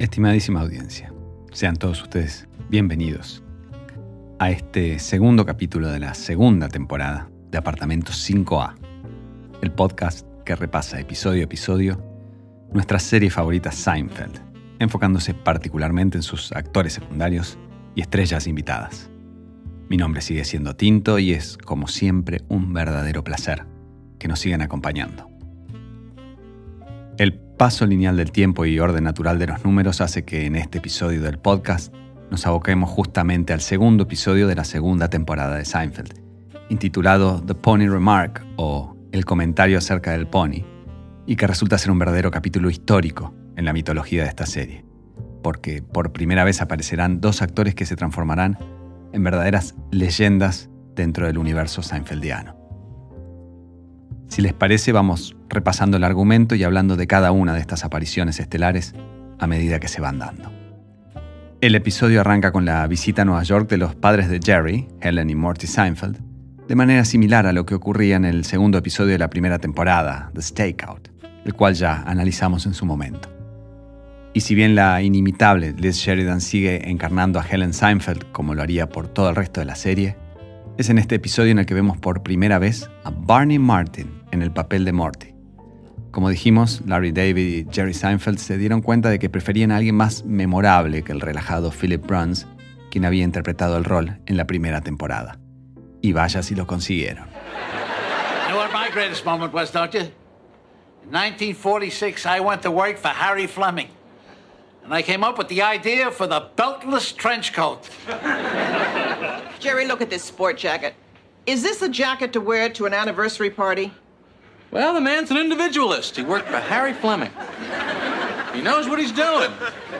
Estimadísima audiencia, sean todos ustedes bienvenidos a este segundo capítulo de la segunda temporada de Apartamento 5A, el podcast que repasa episodio a episodio nuestra serie favorita Seinfeld, enfocándose particularmente en sus actores secundarios y estrellas invitadas. Mi nombre sigue siendo Tinto y es, como siempre, un verdadero placer que nos sigan acompañando. El paso lineal del tiempo y orden natural de los números hace que en este episodio del podcast nos aboquemos justamente al segundo episodio de la segunda temporada de Seinfeld, intitulado The Pony Remark o El comentario acerca del pony, y que resulta ser un verdadero capítulo histórico en la mitología de esta serie, porque por primera vez aparecerán dos actores que se transformarán en verdaderas leyendas dentro del universo Seinfeldiano. Si les parece, vamos repasando el argumento y hablando de cada una de estas apariciones estelares a medida que se van dando. El episodio arranca con la visita a Nueva York de los padres de Jerry, Helen y Morty Seinfeld, de manera similar a lo que ocurría en el segundo episodio de la primera temporada, The Stakeout, el cual ya analizamos en su momento. Y si bien la inimitable Liz Sheridan sigue encarnando a Helen Seinfeld como lo haría por todo el resto de la serie, es en este episodio en el que vemos por primera vez a Barney Martin en el papel de Morty. Como dijimos, Larry David y Jerry Seinfeld se dieron cuenta de que preferían a alguien más memorable que el relajado Philip Bruns, quien había interpretado el rol en la primera temporada. Y vaya si lo consiguieron. You know what my greatest moment was, don't you? In 1946, I went to work for Harry Fleming. And I came up with the idea for the beltless trench coat. Jerry, look at this sport jacket. Is this a jacket to wear to an anniversary party? Well, the man's an individualist. He worked for Harry Fleming. He knows what he's doing.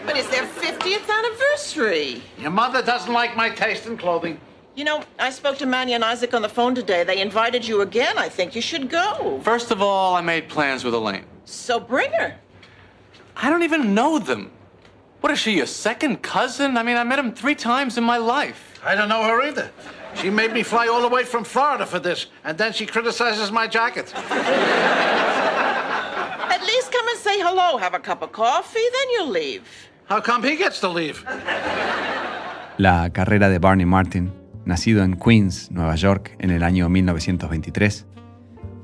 But it's their 50th anniversary. Your mother doesn't like my taste in clothing. You know, I spoke to Manny and Isaac on the phone today. They invited you again. I think you should go. First of all, I made plans with Elaine. So bring her. I don't even know them. What is she, your second cousin? I mean, I met him three times in my life. I don't know her either. She made me fly all the way from Florida for this, and then she criticizes my jacket. At least come and say hello, have a cup of coffee, then you'll leave. How come he gets to leave? La carrera de Barney Martin, nacido en Queens, Nueva York, en el año 1923,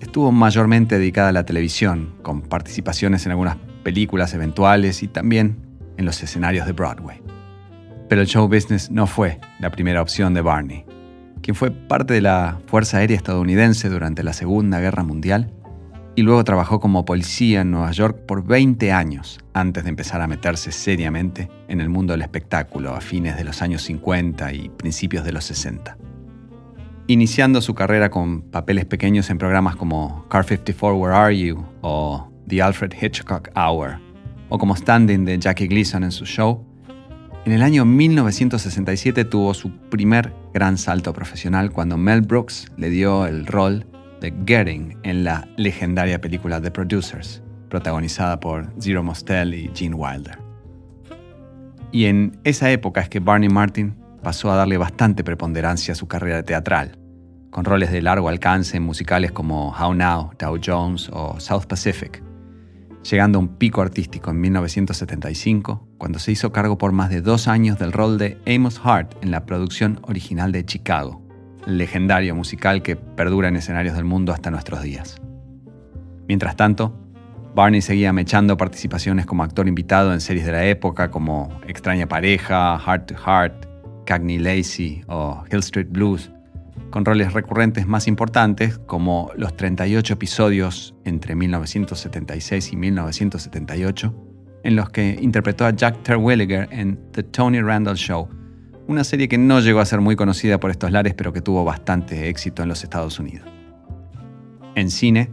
estuvo mayormente dedicada a la televisión, con participaciones en algunas películas eventuales y también en los escenarios de Broadway. Pero el show business no fue la primera opción de Barney, quien fue parte de la Fuerza Aérea estadounidense durante la Segunda Guerra Mundial y luego trabajó como policía en Nueva York por 20 años antes de empezar a meterse seriamente en el mundo del espectáculo a fines de los años 50 y principios de los 60. Iniciando su carrera con papeles pequeños en programas como Car 54 Where Are You o The Alfred Hitchcock Hour, o como standing de Jackie Gleason en su show, en el año 1967 tuvo su primer gran salto profesional cuando Mel Brooks le dio el rol de Getting en la legendaria película The Producers, protagonizada por Zero Mostel y Gene Wilder. Y en esa época es que Barney Martin pasó a darle bastante preponderancia a su carrera teatral, con roles de largo alcance en musicales como How Now, Dow Jones o South Pacific, llegando a un pico artístico en 1975, cuando se hizo cargo por más de dos años del rol de Amos Hart en la producción original de Chicago, legendario musical que perdura en escenarios del mundo hasta nuestros días. Mientras tanto, Barney seguía mechando participaciones como actor invitado en series de la época como Extraña Pareja, Heart to Heart, Cagney Lacey o Hill Street Blues, con roles recurrentes más importantes como los 38 episodios entre 1976 y 1978, en los que interpretó a Jack Terwilliger en The Tony Randall Show, una serie que no llegó a ser muy conocida por estos lares pero que tuvo bastante éxito en los Estados Unidos. En cine,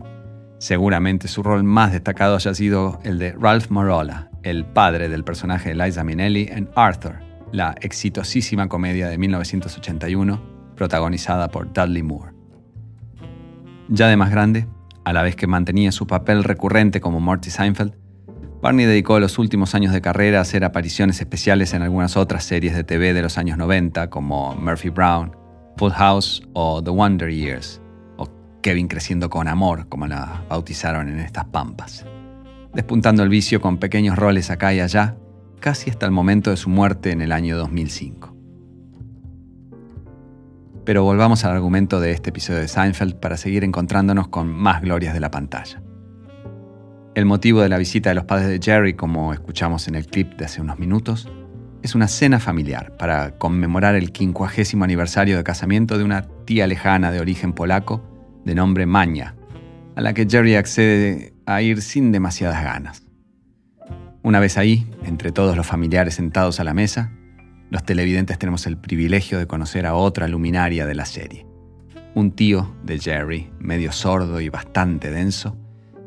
seguramente su rol más destacado haya sido el de Ralph Marola, el padre del personaje de Liza Minnelli en Arthur, la exitosísima comedia de 1981 protagonizada por Dudley Moore. Ya de más grande, a la vez que mantenía su papel recurrente como Morty Seinfeld, Barney dedicó los últimos años de carrera a hacer apariciones especiales en algunas otras series de TV de los años 90 como Murphy Brown, Full House o The Wonder Years, o Kevin creciendo con amor, como la bautizaron en estas pampas. Despuntando el vicio con pequeños roles acá y allá, casi hasta el momento de su muerte en el año 2005. Pero volvamos al argumento de este episodio de Seinfeld para seguir encontrándonos con más glorias de la pantalla. El motivo de la visita de los padres de Jerry, como escuchamos en el clip de hace unos minutos, es una cena familiar para conmemorar el quincuagésimo aniversario de casamiento de una tía lejana de origen polaco de nombre Maña, a la que Jerry accede a ir sin demasiadas ganas. Una vez ahí, entre todos los familiares sentados a la mesa, los televidentes tenemos el privilegio de conocer a otra luminaria de la serie. Un tío de Jerry, medio sordo y bastante denso,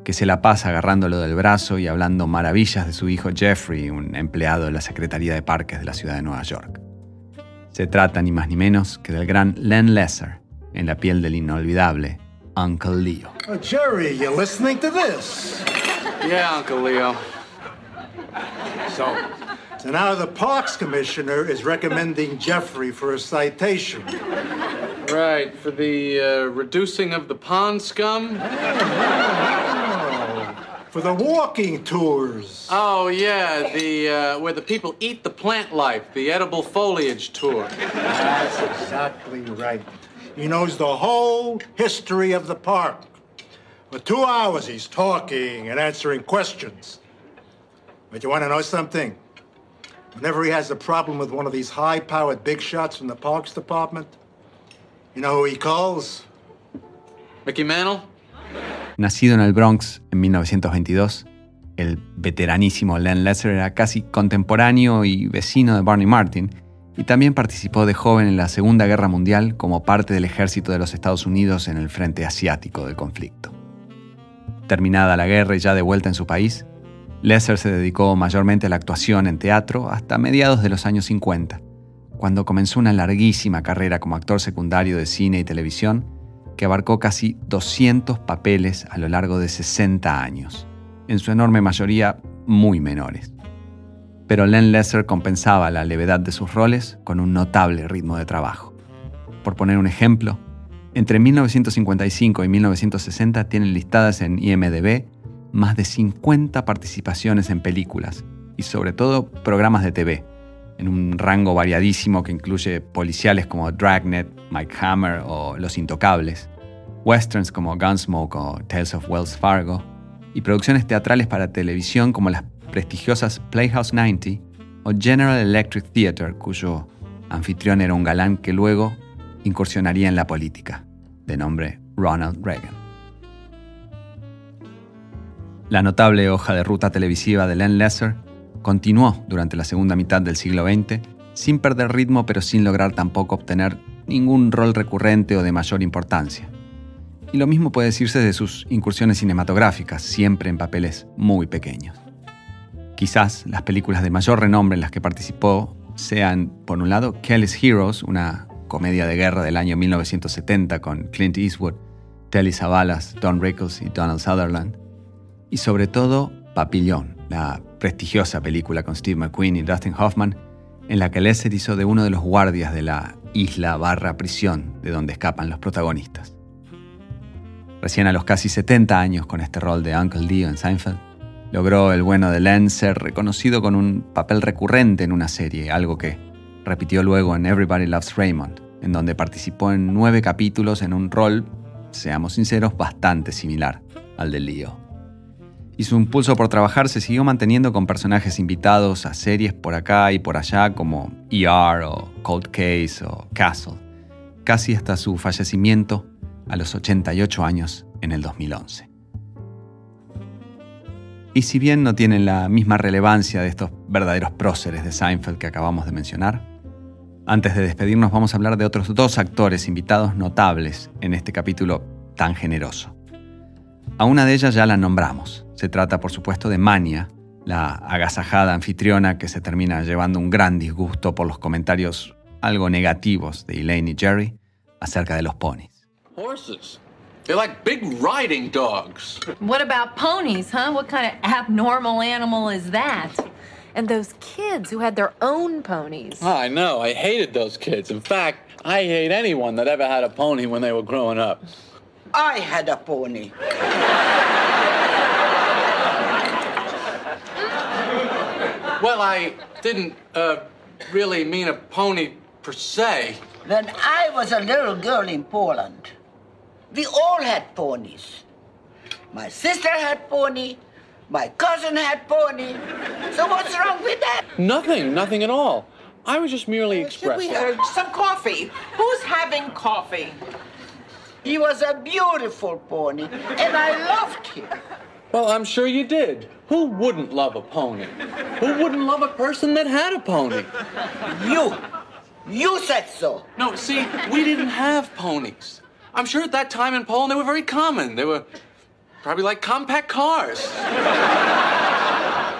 que se la pasa agarrándolo del brazo y hablando maravillas de su hijo Jeffrey, un empleado de la Secretaría de Parques de la ciudad de Nueva York. Se trata ni más ni menos que del gran Len Lesser, en la piel del inolvidable Uncle Leo. Oh, Jerry, you listening to this? Yeah, Uncle Leo. So, so now the Parks Commissioner is recommending Jeffrey for a citation. Right, for the uh, reducing of the pond scum? For the walking tours. Oh, yeah, the uh, where the people eat the plant life, the edible foliage tour. That's exactly right. He knows the whole history of the park. For two hours, he's talking and answering questions. But you want to know something? Whenever he has a problem with one of these high-powered big shots from the Parks Department, you know who he calls? Mickey Mantle? Nacido en el Bronx en 1922, el veteranísimo Len Lesser era casi contemporáneo y vecino de Barney Martin, y también participó de joven en la Segunda Guerra Mundial como parte del ejército de los Estados Unidos en el frente asiático del conflicto. Terminada la guerra y ya de vuelta en su país, Lesser se dedicó mayormente a la actuación en teatro hasta mediados de los años 50, cuando comenzó una larguísima carrera como actor secundario de cine y televisión que abarcó casi 200 papeles a lo largo de 60 años, en su enorme mayoría muy menores. Pero Len Lesser compensaba la levedad de sus roles con un notable ritmo de trabajo. Por poner un ejemplo, entre 1955 y 1960 tienen listadas en IMDb más de 50 participaciones en películas y sobre todo programas de TV, en un rango variadísimo que incluye policiales como Dragnet, Mike Hammer o Los Intocables, westerns como Gunsmoke o Tales of Wells Fargo, y producciones teatrales para televisión como las prestigiosas Playhouse 90 o General Electric Theatre, cuyo anfitrión era un galán que luego incursionaría en la política, de nombre Ronald Reagan. La notable hoja de ruta televisiva de Len Lesser continuó durante la segunda mitad del siglo XX, sin perder ritmo pero sin lograr tampoco obtener ningún rol recurrente o de mayor importancia. Y lo mismo puede decirse de sus incursiones cinematográficas, siempre en papeles muy pequeños. Quizás las películas de mayor renombre en las que participó sean, por un lado, Kelly's Heroes, una comedia de guerra del año 1970 con Clint Eastwood, Telly Savalas, Don Rickles y Donald Sutherland, y sobre todo Papillon, la prestigiosa película con Steve McQueen y Dustin Hoffman, en la que Lesser hizo de uno de los guardias de la isla barra prisión de donde escapan los protagonistas. Recién a los casi 70 años con este rol de Uncle Leo en Seinfeld, logró el bueno de Len ser reconocido con un papel recurrente en una serie, algo que repitió luego en Everybody Loves Raymond, en donde participó en nueve capítulos en un rol, seamos sinceros, bastante similar al de Leo. Y su impulso por trabajar se siguió manteniendo con personajes invitados a series por acá y por allá como ER o Cold Case o Castle, casi hasta su fallecimiento a los 88 años en el 2011. Y si bien no tienen la misma relevancia de estos verdaderos próceres de Seinfeld que acabamos de mencionar, antes de despedirnos vamos a hablar de otros dos actores invitados notables en este capítulo tan generoso. A una de ellas ya la nombramos. Se trata, por supuesto, de Mania, la agasajada anfitriona que se termina llevando un gran disgusto por los comentarios algo negativos de Elaine y Jerry acerca de los ponis. Horses. They're like big riding dogs. What about ponies, huh? What kind of abnormal animal is that? And those kids who had their own ponies. I know. I hated those kids. In fact, I hate anyone that ever had a pony when they were growing up. I had a pony. Well, I didn't uh, really mean a pony per se. When I was a little girl in Poland, we all had ponies. My sister had pony, my cousin had pony. So what's wrong with that? Nothing, nothing at all. I was just merely expressing. Should we expressing. have some coffee? Who's having coffee? He was a beautiful pony, and I loved him. Well, I'm sure you did. Who wouldn't love a pony? Who wouldn't love a person that had a pony? You, you said so. No, see, we didn't have ponies. I'm sure at that time in Poland they were very common. They were probably like compact cars.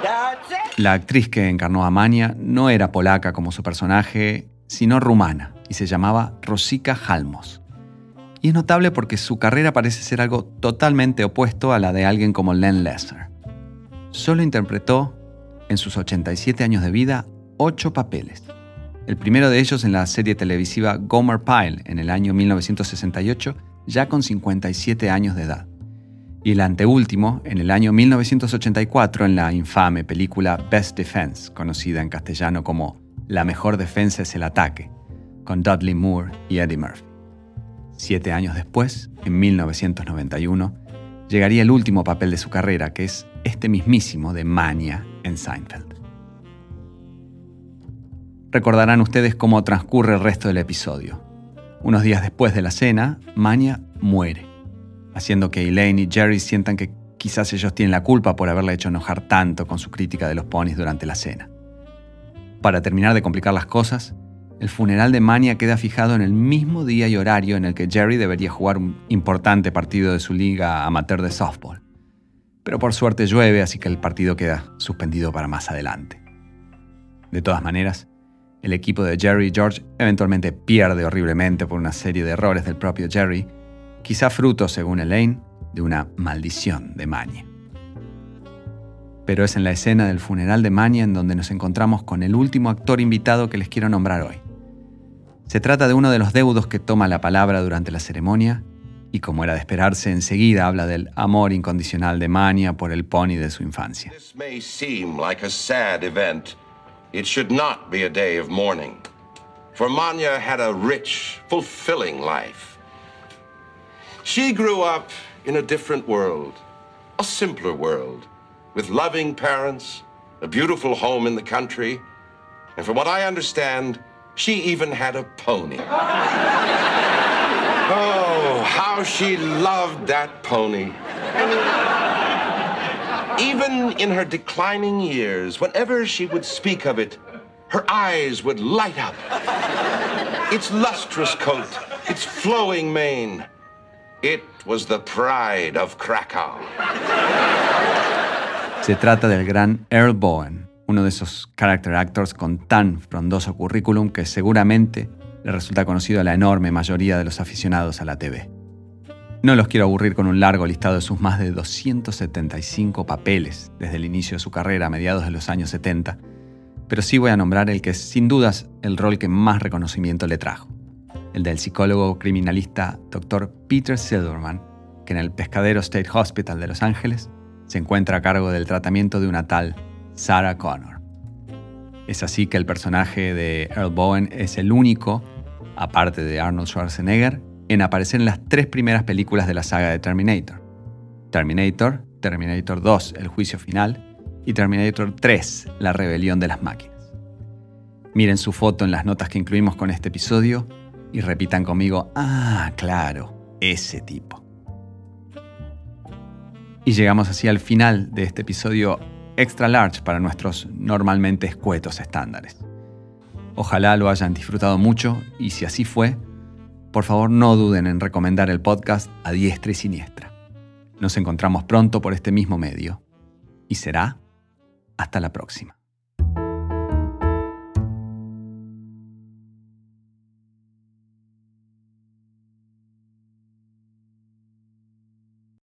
That's it. La actriz que encarnó a Mania no era polaca como su personaje, sino rumana, y se llamaba Rosika Halmos. Y es notable porque su carrera parece ser algo totalmente opuesto a la de alguien como Len Lesser. Solo interpretó, en sus 87 años de vida, 8 papeles. El primero de ellos en la serie televisiva Gomer Pyle en el año 1968, ya con 57 años de edad. Y el anteúltimo en el año 1984 en la infame película Best Defense, conocida en castellano como La mejor defensa es el ataque, con Dudley Moore y Eddie Murphy. Siete años después, en 1991, llegaría el último papel de su carrera, que es este mismísimo de Mania en Seinfeld. Recordarán ustedes cómo transcurre el resto del episodio. Unos días después de la cena, Mania muere, haciendo que Elaine y Jerry sientan que quizás ellos tienen la culpa por haberle hecho enojar tanto con su crítica de los ponis durante la cena. Para terminar de complicar las cosas, el funeral de Mania queda fijado en el mismo día y horario en el que Jerry debería jugar un importante partido de su liga amateur de softball. Pero por suerte llueve, así que el partido queda suspendido para más adelante. De todas maneras, el equipo de Jerry y George eventualmente pierde horriblemente por una serie de errores del propio Jerry, quizá fruto, según Elaine, de una maldición de Mania. Pero es en la escena del funeral de Mania en donde nos encontramos con el último actor invitado que les quiero nombrar hoy. Se trata de uno de los deudos que toma la palabra durante la ceremonia y como era de esperarse enseguida habla del amor incondicional de Mania por el pony de su infancia. For Manya had a rich, fulfilling life. She grew up in a different world, a simpler world, with loving parents, a beautiful home in the country, and from what I understand, she even had a pony. oh, how she loved that pony. Even in her declining years, whenever she would speak of it, her eyes would light up. Its lustrous coat, its flowing mane, it was the pride of Krakow. Se trata del gran Earl Bowen, uno de esos character actors con tan frondoso currículum que seguramente le resulta conocido a la enorme mayoría de los aficionados a la TV. No los quiero aburrir con un largo listado de sus más de 275 papeles desde el inicio de su carrera a mediados de los años 70, pero sí voy a nombrar el que es sin dudas el rol que más reconocimiento le trajo, el del psicólogo criminalista Dr. Peter Silverman, que en el Pescadero State Hospital de Los Ángeles se encuentra a cargo del tratamiento de una tal Sarah Connor. Es así que el personaje de Earl Bowen es el único, aparte de Arnold Schwarzenegger, en aparecer en las tres primeras películas de la saga de Terminator. Terminator, Terminator 2, El juicio final, y Terminator 3, La rebelión de las máquinas. Miren su foto en las notas que incluimos con este episodio y repitan conmigo, ah, claro, ese tipo. Y llegamos así al final de este episodio extra large para nuestros normalmente escuetos estándares. Ojalá lo hayan disfrutado mucho y si así fue, por favor no duden en recomendar el podcast a diestra y siniestra. Nos encontramos pronto por este mismo medio y será hasta la próxima.